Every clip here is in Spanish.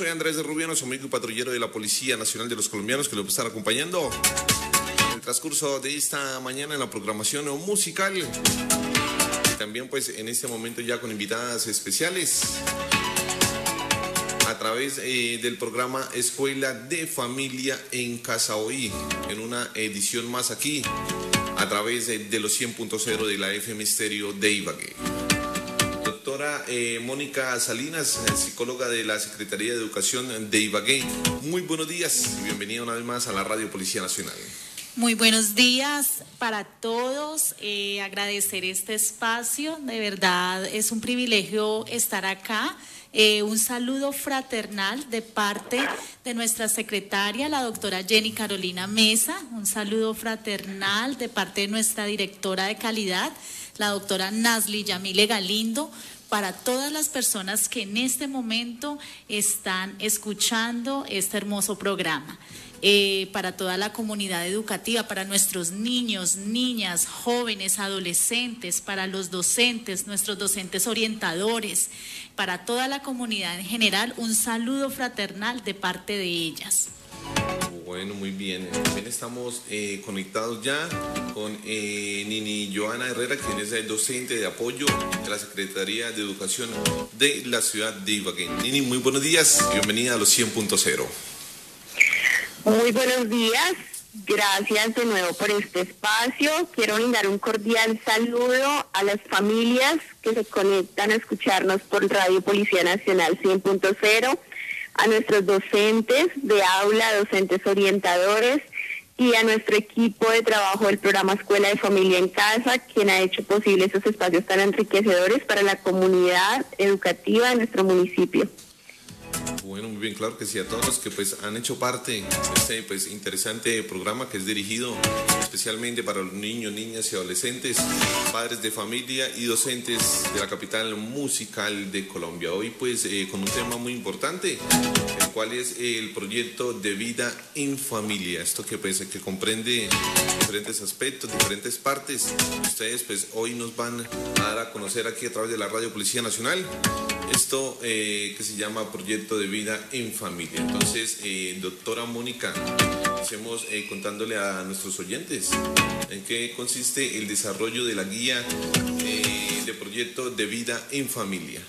soy Andrés de Rubiano, su amigo y patrullero de la Policía Nacional de los Colombianos, que lo va a estar acompañando en el transcurso de esta mañana en la programación musical. Y también, pues, en este momento ya con invitadas especiales a través eh, del programa Escuela de Familia en Casa Hoy, en una edición más aquí, a través de, los 100.0 de la FM Misterio de Ibagué doctora eh, Mónica Salinas, eh, psicóloga de la Secretaría de Educación de Ibagué. Muy buenos días y bienvenida una vez más a la Radio Policía Nacional. Muy buenos días para todos. Eh, agradecer este espacio. De verdad es un privilegio estar acá. un saludo fraternal de parte de nuestra secretaria, la doctora Jenny Carolina Mesa. Un saludo fraternal de parte de nuestra directora de calidad, la doctora Nasli Yamile Galindo, para todas las personas que en este momento están escuchando este hermoso programa. Eh, para toda la comunidad educativa, para nuestros niños, niñas, jóvenes, adolescentes, para los docentes, nuestros docentes orientadores, para toda la comunidad en general, un saludo fraternal de parte de ellas. Bueno, muy bien. También estamos eh, conectados ya con eh, Nini Joana Herrera, quien es el docente de apoyo de la Secretaría de Educación de la ciudad de Ibagué. Nini, muy buenos días. Bienvenida a los 100.0. Muy buenos días. Gracias de nuevo por este espacio. Quiero brindar un cordial saludo a las familias que se conectan a escucharnos por Radio Policía Nacional 100.0 a nuestros docentes de aula, docentes orientadores y a nuestro equipo de trabajo del programa Escuela de Familia en Casa, quien ha hecho posible esos espacios tan enriquecedores para la comunidad educativa de nuestro municipio. Bueno, muy bien, claro que sí, a todos los que pues han hecho parte de este pues interesante programa que es dirigido especialmente para los niños, niñas y adolescentes, padres de familia y docentes de la capital musical de Colombia. Hoy pues eh, con un tema muy importante, el cual es el proyecto de vida en familia. Esto que pues que comprende diferentes aspectos, diferentes partes. Ustedes pues hoy nos van a dar a conocer aquí a través de la Radio Policía Nacional esto eh, que se llama Proyecto de Vida en Familia. Entonces, eh, doctora Mónica, empecemos eh, contándole a nuestros oyentes en qué consiste el desarrollo de la guía de Proyecto de Vida en Familia.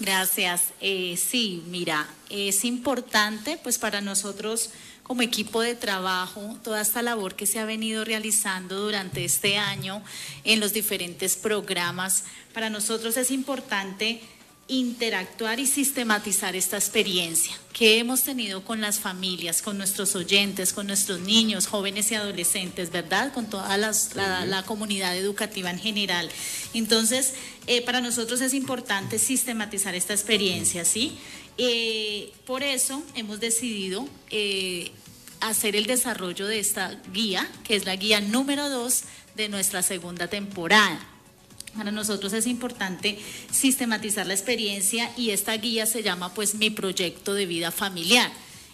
Gracias. sí, mira, es importante pues para nosotros como equipo de trabajo, toda esta labor que se ha venido realizando durante este año en los diferentes programas, para nosotros es importante interactuar y sistematizar esta experiencia que hemos tenido con las familias, con nuestros oyentes, con nuestros niños, jóvenes y adolescentes, ¿verdad? Con toda la, comunidad educativa en general. Entonces, eh, para nosotros es importante sistematizar esta experiencia, ¿sí? Eh, por eso hemos decidido eh, hacer el desarrollo de esta guía, que es la guía número dos de nuestra segunda temporada. Para nosotros es importante sistematizar la experiencia y esta guía se llama pues mi proyecto de vida familiar.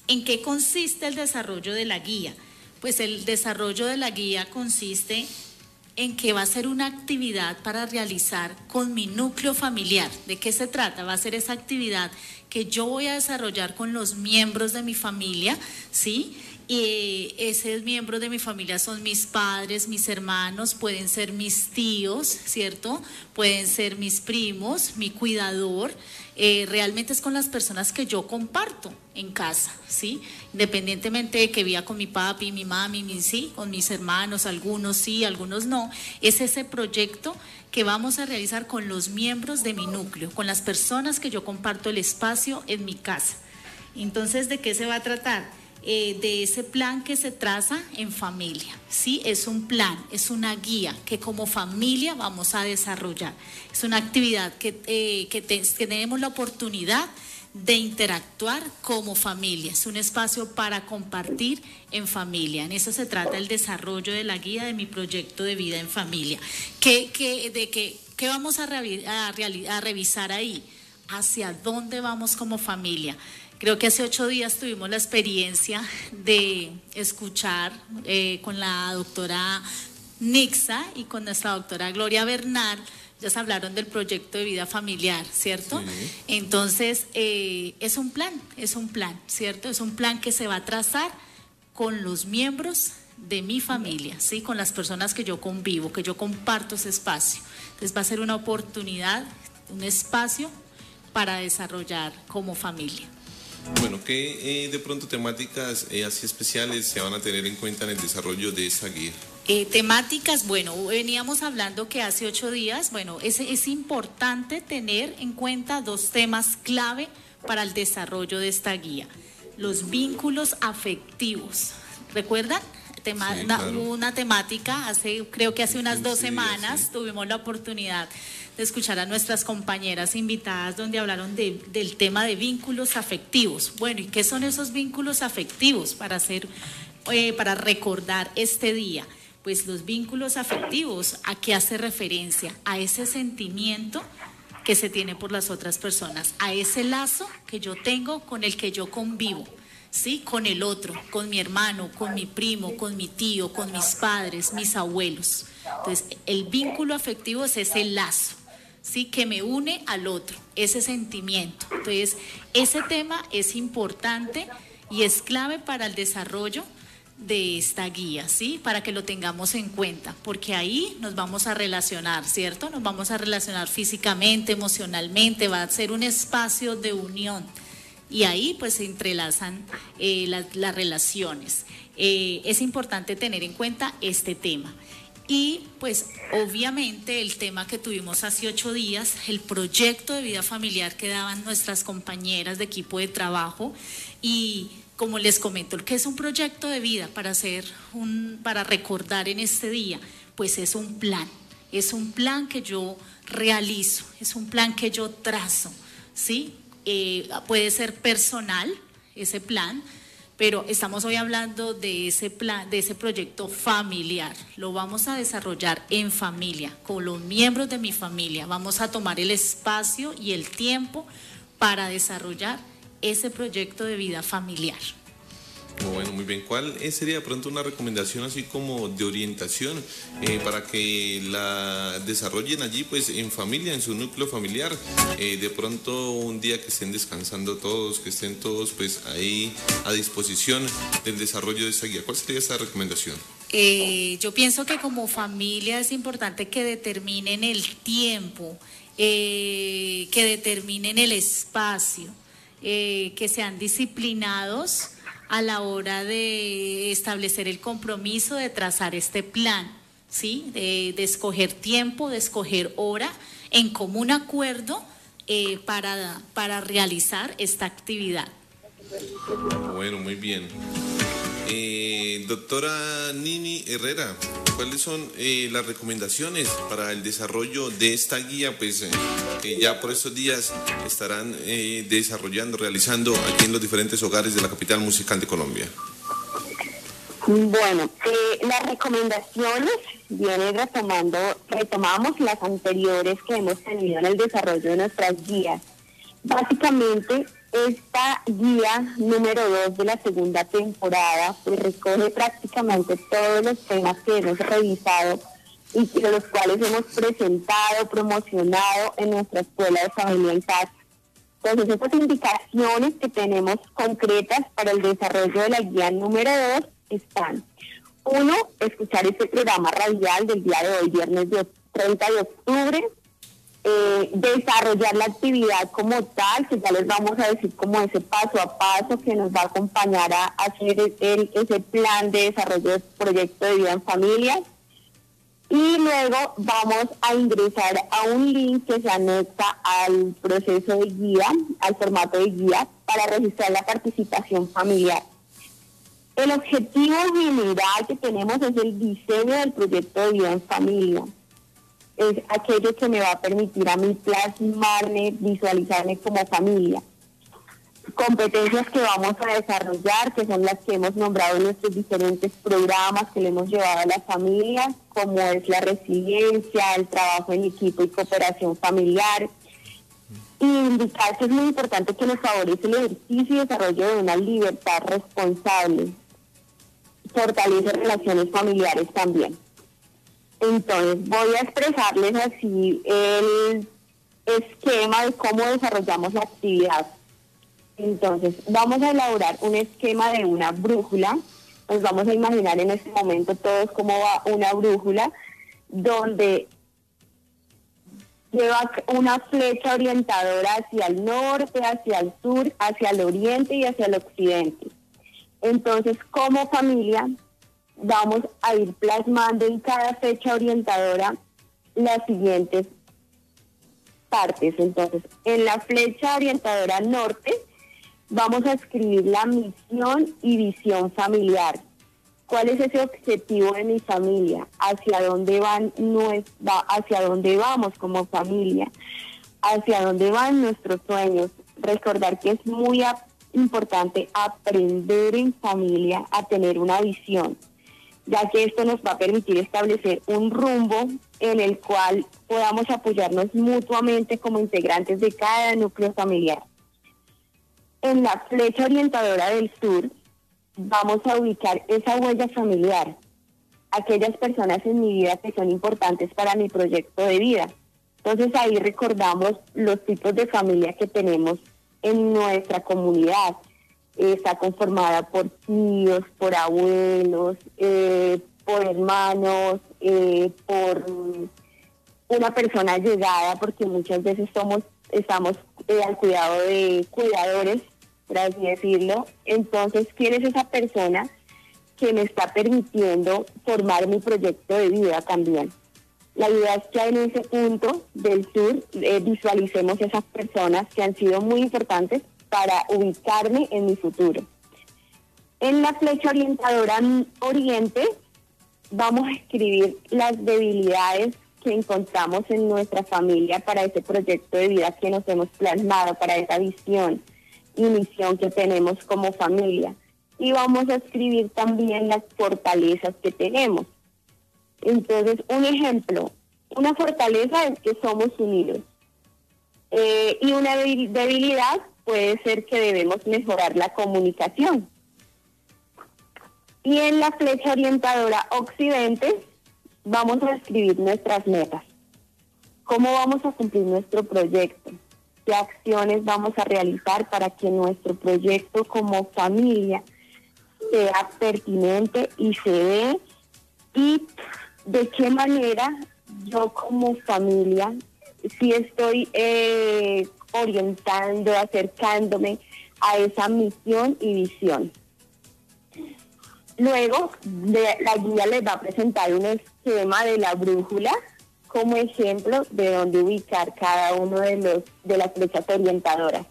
¿En qué consiste el desarrollo de la guía? Pues el desarrollo de la guía consiste en que va a ser una actividad para realizar con mi núcleo familiar. ¿De qué se trata? Va a ser esa actividad que yo voy a desarrollar con los miembros de mi familia, ¿sí? Y ese miembro de mi familia son mis padres, mis hermanos, pueden ser mis tíos, ¿cierto? Pueden ser mis primos, mi cuidador. Eh, realmente es con las personas que yo comparto en casa, ¿sí? Independientemente de que viva con mi papi, mi mami, mi, sí, con mis hermanos, algunos sí, algunos no. Es ese proyecto que vamos a realizar con los miembros de mi núcleo, con las personas que yo comparto el espacio en mi casa. Entonces, ¿de qué se va a tratar? Eh, de ese plan que se traza en familia. Sí, es un plan, es una guía que como familia vamos a desarrollar. Es una actividad que, eh, que tenemos la oportunidad de interactuar como familia. Es un espacio para compartir en familia. En eso se trata el desarrollo de la guía de mi proyecto de vida en familia. ¿Qué, de qué, qué vamos a, a, a revisar ahí? ¿Hacia dónde vamos como familia? Creo que hace ocho días tuvimos la experiencia de escuchar eh, con la doctora Nixa y con nuestra doctora Gloria Bernal Ya se hablaron del proyecto de vida familiar, ¿cierto? Entonces, eh, es un plan, es un plan, ¿cierto? Es un plan que se va a trazar con los miembros de mi familia, ¿sí? Con las personas que yo convivo, que yo comparto ese espacio. Entonces va a ser una oportunidad, un espacio para desarrollar como familia. Bueno, ¿qué eh, de pronto temáticas eh, así especiales se van a tener en cuenta en el desarrollo de esta guía? Eh, temáticas, bueno, veníamos hablando que hace ocho días, bueno, es, es importante tener en cuenta dos temas clave para el desarrollo de esta guía. Los vínculos afectivos. ¿Recuerdan? Tema, una, temática, hace, creo que hace unas dos semanas tuvimos la oportunidad escuchar a nuestras compañeras invitadas donde hablaron del tema de vínculos afectivos. Bueno, ¿y qué son esos vínculos afectivos para hacer, eh, para recordar este día? Pues los vínculos afectivos, ¿a qué hace referencia? A ese sentimiento que se tiene por las otras personas, a ese lazo que yo tengo con el que yo convivo. ¿sí? Con el otro, con mi hermano, con mi primo, con mi tío, con mis padres, mis abuelos. Entonces, el vínculo afectivo es ese lazo, ¿sí? Que me une al otro, ese sentimiento. Entonces, ese tema es importante y es clave para el desarrollo de esta guía, ¿sí? Para que lo tengamos en cuenta, porque ahí nos vamos a relacionar, ¿cierto? Nos vamos a relacionar físicamente, emocionalmente, va a ser un espacio de unión y ahí pues se entrelazan eh, las, relaciones. Eh, es importante tener en cuenta este tema. Y pues obviamente el tema que tuvimos hace ocho días, el proyecto de vida familiar que daban nuestras compañeras de equipo de trabajo y como les comento, ¿qué es un proyecto de vida para hacer un, para recordar en este día? Pues es un plan, es un plan que yo realizo, es un plan que yo trazo, ¿sí? Eh, puede ser personal, ese plan, pero estamos hoy hablando de ese plan, de ese proyecto familiar. Lo vamos a desarrollar en familia, con los miembros de mi familia. Vamos a tomar el espacio y el tiempo para desarrollar ese proyecto de vida familiar. Bueno, muy bien. ¿Cuál sería pronto una recomendación así como de orientación eh, para que la desarrollen allí pues en familia, en su núcleo familiar? Eh, de pronto un día que estén descansando todos, que estén todos pues ahí a disposición del desarrollo de esa guía. ¿Cuál sería esa recomendación? Eh, yo pienso que como familia es importante que determinen el tiempo, que determinen el espacio, que sean disciplinados a la hora de establecer el compromiso de trazar este plan, ¿sí? De, escoger tiempo, de escoger hora, en común acuerdo eh, para, para realizar esta actividad. Bueno, muy bien. Eh, doctora Nini Herrera, ¿cuáles son eh, las recomendaciones para el desarrollo de esta guía? Pues eh, que ya por estos días estarán desarrollando, realizando aquí en los diferentes hogares de la capital musical de Colombia. Bueno, las recomendaciones vienen retomando, retomamos las anteriores que hemos tenido en el desarrollo de nuestras guías. Básicamente esta guía número 2 de la segunda temporada pues, recoge prácticamente todos los temas que hemos revisado y de los cuales hemos presentado, promocionado en nuestra escuela de familia en casa. Entonces, estas indicaciones que tenemos concretas para el desarrollo de la guía número 2 están. Uno, escuchar este programa radial del día de hoy, viernes 30 de octubre, eh, desarrollar la actividad como tal, que ya les vamos a decir como ese paso a paso que nos va a acompañar a hacer ese plan de desarrollo de proyecto de vida en familia. Y luego vamos a ingresar a un link que se anexa al proceso de guía, al formato de guía, para registrar la participación familiar. El objetivo general que tenemos es el diseño del proyecto de vida en familia es aquello que me va a permitir a mí plasmarme, visualizarme como familia. Competencias que vamos a desarrollar, que son las que hemos nombrado en nuestros diferentes programas que le hemos llevado a las familias, como es la resiliencia, el trabajo en equipo y cooperación familiar. Y indicar que es muy importante que nos favorece el ejercicio y desarrollo de una libertad responsable. Fortalece relaciones familiares también. Entonces voy a expresarles así el esquema de cómo desarrollamos la actividad. Entonces vamos a elaborar un esquema de una brújula. Nos vamos a imaginar en este momento todos cómo va una brújula donde lleva una flecha orientadora hacia el norte, hacia el sur, hacia el oriente y hacia el occidente. Entonces, como familia, vamos a ir plasmando en cada fecha orientadora las siguientes partes. Entonces, en la flecha orientadora norte, vamos a escribir la misión y visión familiar. ¿Cuál es ese objetivo de mi familia? ¿Hacia dónde van hacia dónde vamos como familia? ¿Hacia dónde van nuestros sueños? Recordar que es muy importante aprender en familia a tener una visión, ya que esto nos va a permitir establecer un rumbo en el cual podamos apoyarnos mutuamente como integrantes de cada núcleo familiar. En la flecha orientadora del sur vamos a ubicar esa huella familiar, aquellas personas en mi vida que son importantes para mi proyecto de vida. Entonces ahí recordamos los tipos de familia que tenemos en nuestra comunidad. Está conformada por tíos, por abuelos, eh, por hermanos, eh, por una persona llegada, porque muchas veces somos estamos eh, al cuidado de cuidadores por así decirlo. Entonces, ¿quién es esa persona que me está permitiendo formar mi proyecto de vida también? La idea es que en ese punto del sur visualicemos esas personas que han sido muy importantes para ubicarme en mi futuro. En la flecha orientadora oriente vamos a escribir las debilidades que encontramos en nuestra familia para ese proyecto de vida que nos hemos plasmado, para esa visión y misión que tenemos como familia. Y vamos a escribir también las fortalezas que tenemos. Entonces, un ejemplo, una fortaleza es que somos unidos. Eh, y una debilidad puede ser que debemos mejorar la comunicación. Y en la flecha orientadora occidente vamos a escribir nuestras metas. ¿Cómo vamos a cumplir nuestro proyecto? qué acciones vamos a realizar para que nuestro proyecto como familia sea pertinente y se dé y de qué manera yo como familia si estoy eh, orientando, acercándome a esa misión y visión. Luego, la guía les va a presentar un esquema de la brújula como ejemplo de dónde ubicar cada uno de los de las flechas orientadoras.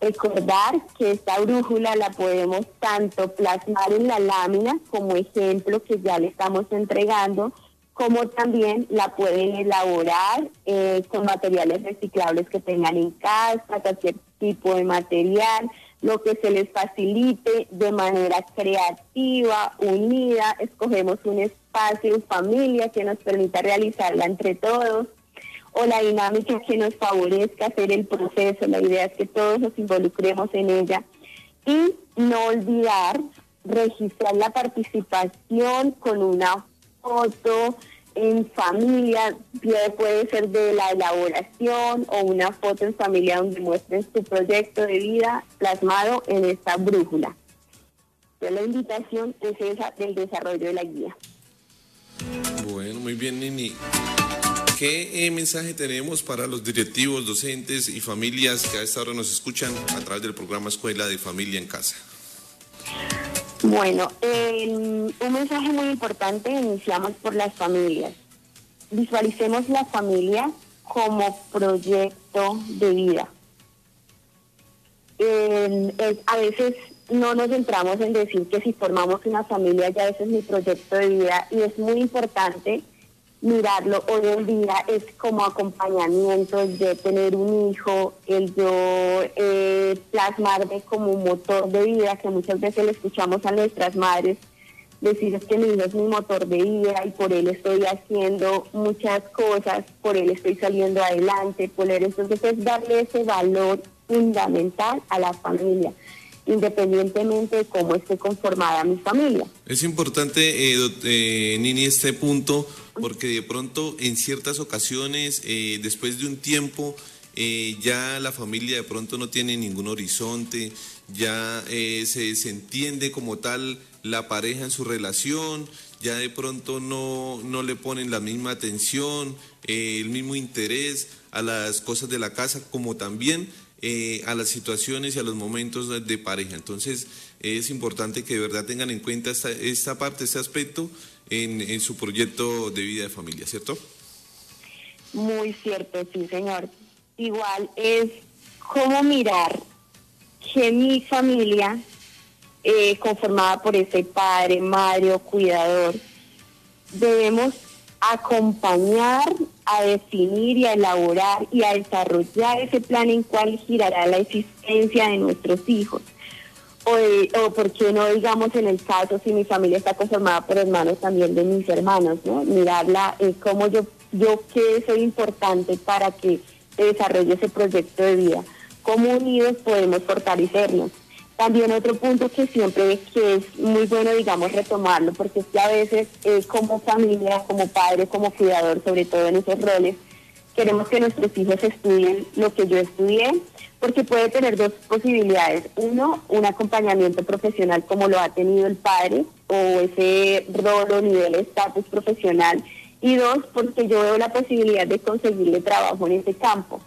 Recordar que esta brújula la podemos tanto plasmar en la lámina como ejemplo que ya le estamos entregando, como también la pueden elaborar eh, con materiales reciclables que tengan en casa, cualquier tipo de material, lo que se les facilite de manera creativa, unida, escogemos un espacio familia que nos permita realizarla entre todos o la dinámica que nos favorezca hacer el proceso, la idea es que todos nos involucremos en ella. Y no olvidar registrar la participación con una foto, en familia, puede ser de la elaboración o una foto en familia donde muestres tu proyecto de vida plasmado en esta brújula. la invitación es esa del desarrollo de la guía. Bueno, muy bien, Nini. ¿Qué eh, mensaje tenemos para los directivos, docentes y familias que a esta hora nos escuchan a través del programa Escuela de Familia en Casa? Bueno, un mensaje muy importante, iniciamos por las familias. Visualicemos la familia como proyecto de vida. a veces no nos centramos en decir que si formamos una familia ya ese es mi proyecto de vida y es muy importante mirarlo hoy en día es como acompañamiento de tener un hijo, el yo eh, plasmarme como un motor de vida, que muchas veces le escuchamos a nuestras madres decir que mi hijo es mi motor de vida y por él estoy haciendo muchas cosas, por él estoy saliendo adelante, por él entonces es darle ese valor fundamental a la familia independientemente de cómo esté conformada mi familia. Es importante, eh, eh, Nini, este punto porque de pronto en ciertas ocasiones, eh, después de un tiempo, eh, ya la familia de pronto no tiene ningún horizonte, ya se desentiende como tal la pareja en su relación, ya de pronto no, no le ponen la misma atención, el mismo interés a las cosas de la casa, como también eh, a las situaciones y a los momentos de, pareja. Entonces es importante que de verdad tengan en cuenta esta, esta parte, este aspecto en, en su proyecto de vida de familia, ¿cierto? Muy cierto, sí, señor. Igual es cómo mirar que mi familia, eh, conformada por ese padre, madre o cuidador, debemos acompañar a definir y a elaborar y a desarrollar ese plan en cual girará la existencia de nuestros hijos. O, o por qué no digamos en el caso si mi familia está conformada por hermanos también de mis hermanos, ¿no? Mirarla eh, como yo, yo qué soy importante para que se desarrolle ese proyecto de vida. Cómo unidos podemos fortalecernos. También otro punto que siempre que es muy bueno, digamos, retomarlo, porque es que a veces eh, como familia, como padre, como cuidador, sobre todo en esos roles, queremos que nuestros hijos estudien lo que yo estudié, porque puede tener dos posibilidades. Uno, un acompañamiento profesional como lo ha tenido el padre, o ese rol o nivel de estatus profesional. Y dos, porque yo veo la posibilidad de conseguirle trabajo en ese campo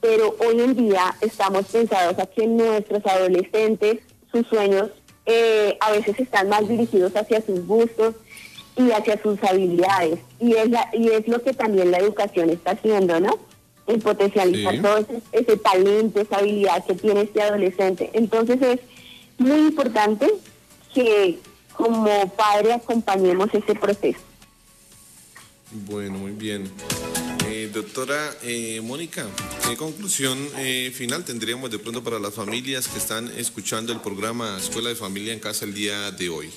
pero hoy en día estamos pensados a que nuestros adolescentes, sus sueños eh, a veces están más dirigidos hacia sus gustos y hacia sus habilidades. Y es, y es lo que también la educación está haciendo, ¿no? El potencializar todo ese, talento, esa habilidad que tiene este adolescente. Entonces es muy importante que como padre acompañemos ese proceso. Bueno, muy bien. Eh, doctora eh, Mónica, ¿qué conclusión eh, final tendríamos de pronto para las familias que están escuchando el programa Escuela de Familia en Casa el día de hoy?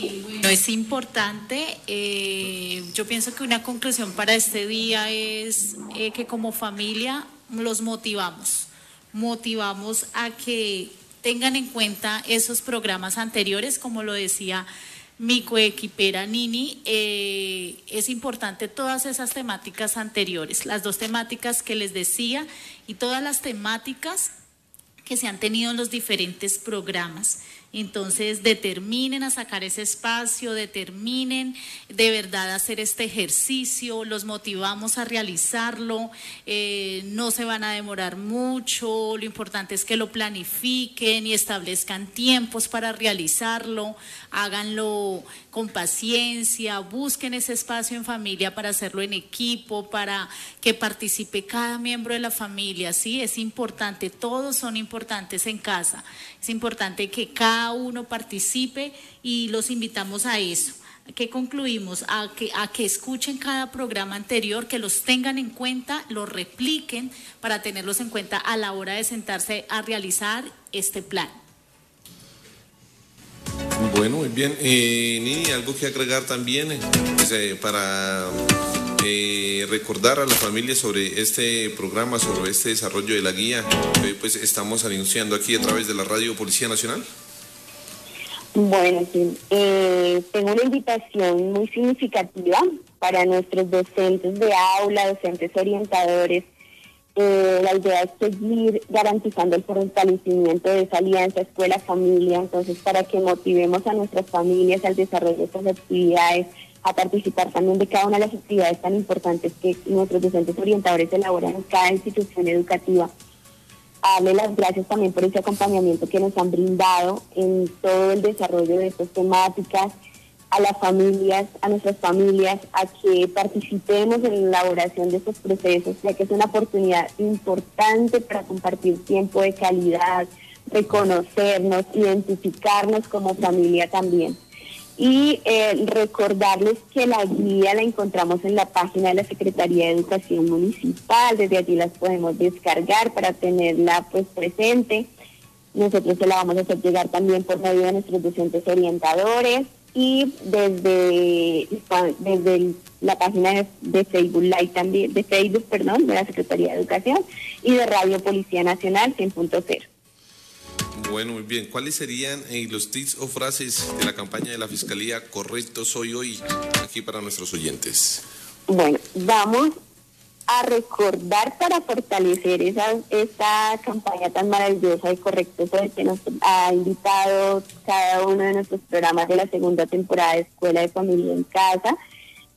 Bueno, es importante. yo pienso que una conclusión para este día es que como familia los motivamos. Motivamos a que tengan en cuenta esos programas anteriores, como lo decía mi coequipera Nini, eh, es importante todas esas temáticas anteriores, las dos temáticas que les decía y todas las temáticas que se han tenido en los diferentes programas. Entonces, determinen a sacar ese espacio, determinen de verdad hacer este ejercicio, los motivamos a realizarlo, eh, no se van a demorar mucho, lo importante es que lo planifiquen y establezcan tiempos para realizarlo, háganlo con paciencia, busquen ese espacio en familia para hacerlo en equipo, para que participe cada miembro de la familia, sí, es importante, todos son importantes en casa, es importante que cada uno participe y los invitamos a eso. que concluimos? A que, a que escuchen cada programa anterior, que los tengan en cuenta, los repliquen para tenerlos en cuenta a la hora de sentarse a realizar este plan. Bueno, muy bien. Eh, Nini, algo que agregar también eh, pues, eh, para eh, recordar a la familia sobre este programa, sobre este desarrollo de la guía que pues estamos anunciando aquí a través de la Radio Policía Nacional. Bueno, sí. tengo una invitación muy significativa para nuestros docentes de aula, docentes orientadores eh, la idea es seguir garantizando el fortalecimiento de esa alianza escuela-familia, entonces para que motivemos a nuestras familias al desarrollo de estas actividades, a participar también de cada una de las actividades tan importantes que nuestros docentes orientadores elaboran en cada institución educativa. darle las gracias también por ese acompañamiento que nos han brindado en todo el desarrollo de estas temáticas a las familias, a nuestras familias, a que participemos en la elaboración de estos procesos, ya que es una oportunidad importante para compartir tiempo de calidad, reconocernos, identificarnos como familia también. Y eh, recordarles que la guía la encontramos en la página de la Secretaría de Educación Municipal, desde allí las podemos descargar para tenerla pues presente. Nosotros se la vamos a hacer llegar también por medio de nuestros docentes orientadores y desde, desde la página de, Facebook Live también, de Facebook, perdón, de la Secretaría de Educación y de Radio Policía Nacional 100.0. Bueno, muy bien. ¿Cuáles serían eh, los tips o frases de la campaña de la Fiscalía Correcto Soy Hoy aquí para nuestros oyentes? Bueno, vamos a recordar para fortalecer esa, esta campaña tan maravillosa y correcto Soy que nos ha invitado cada uno de nuestros programas de la segunda temporada de Escuela de Familia en Casa.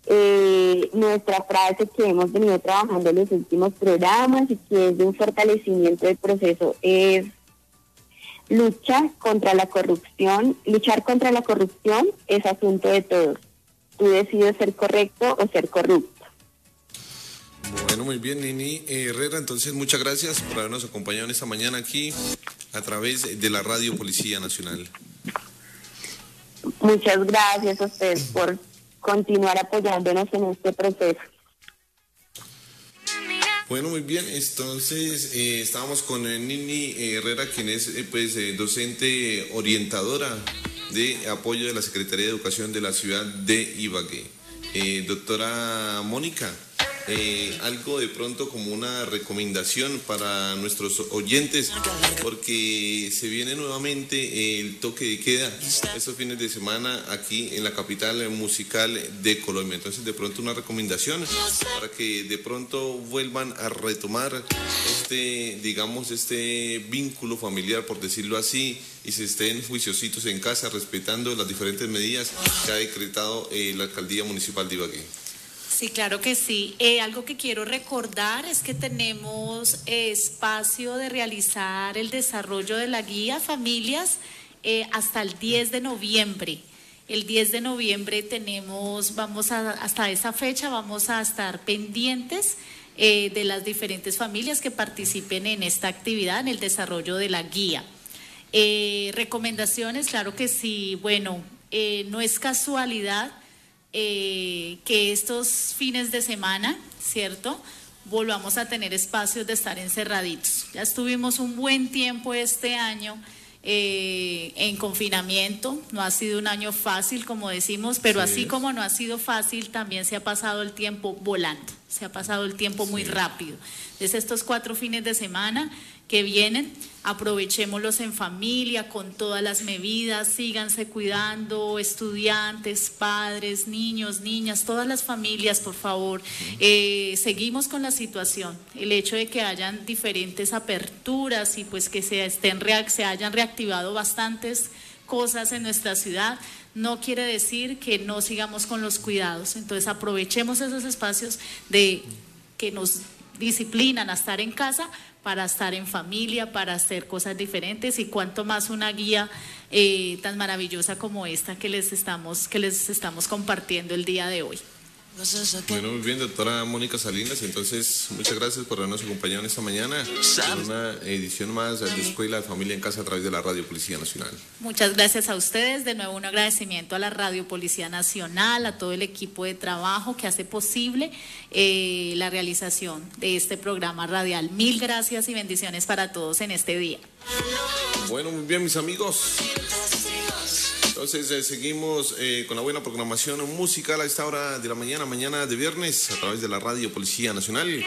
Eh, nuestra frase que hemos venido trabajando en los últimos programas y que es de un fortalecimiento del proceso es lucha contra la corrupción. Luchar contra la corrupción es asunto de todos. Tú decides ser correcto o ser corrupto. Bueno, muy bien, Nini Herrera. Entonces, muchas gracias por habernos acompañado en esta mañana aquí a través de la Radio Policía Nacional. Muchas gracias a ustedes por continuar apoyándonos en este proceso. Bueno, muy bien. Entonces, eh, estábamos con eh, Nini Herrera, quien es eh, pues, docente orientadora de apoyo de la Secretaría de Educación de la ciudad de Ibagué. doctora Mónica, eh, algo de pronto como una recomendación para nuestros oyentes, porque se viene nuevamente el toque de queda estos fines de semana aquí en la capital musical de Colombia. Entonces, de pronto una recomendación para que de pronto vuelvan a retomar este, digamos, este vínculo familiar, por decirlo así, y se estén juiciositos en casa respetando las diferentes medidas que ha decretado eh, la alcaldía municipal de Ibagué. Sí, claro que sí. Eh, algo que quiero recordar es que tenemos espacio de realizar el desarrollo de la guía familias eh, hasta el 10 de noviembre. El 10 de noviembre tenemos, vamos a, hasta esa fecha vamos a estar pendientes eh, de las diferentes familias que participen en esta actividad, en el desarrollo de la guía. recomendaciones, claro que sí. Bueno, no es casualidad eh, que estos fines de semana, ¿cierto? Volvamos a tener espacios de estar encerraditos. Ya estuvimos un buen tiempo este año eh, en confinamiento. No ha sido un año fácil, como decimos, pero así como no ha sido fácil, también se ha pasado el tiempo volando, se ha pasado el tiempo muy rápido. Desde estos cuatro fines de semana que vienen, aprovechémoslos en familia, con todas las medidas, síganse cuidando, estudiantes, padres, niños, niñas, todas las familias, por favor. Eh, seguimos con la situación, el hecho de que hayan diferentes aperturas y pues que se, estén, se hayan reactivado bastantes cosas en nuestra ciudad, no quiere decir que no sigamos con los cuidados. Entonces aprovechemos esos espacios de que nos disciplinan a estar en casa para estar en familia, para hacer cosas diferentes y cuanto más una guía eh, tan maravillosa como esta que les estamos que les estamos compartiendo el día de hoy. Bueno, muy bien, doctora Mónica Salinas. Entonces, muchas gracias por habernos acompañado en esta mañana en una edición más de Escuela de Familia en Casa a través de la Radio Policía Nacional. Muchas gracias a ustedes. De nuevo, un agradecimiento a la Radio Policía Nacional, a todo el equipo de trabajo que hace posible eh, la realización de este programa radial. Mil gracias y bendiciones para todos en este día. Bueno, muy bien, mis amigos. Entonces eh, seguimos eh, con la buena programación musical a esta hora de la mañana, mañana de viernes, a través de la Radio Policía Nacional.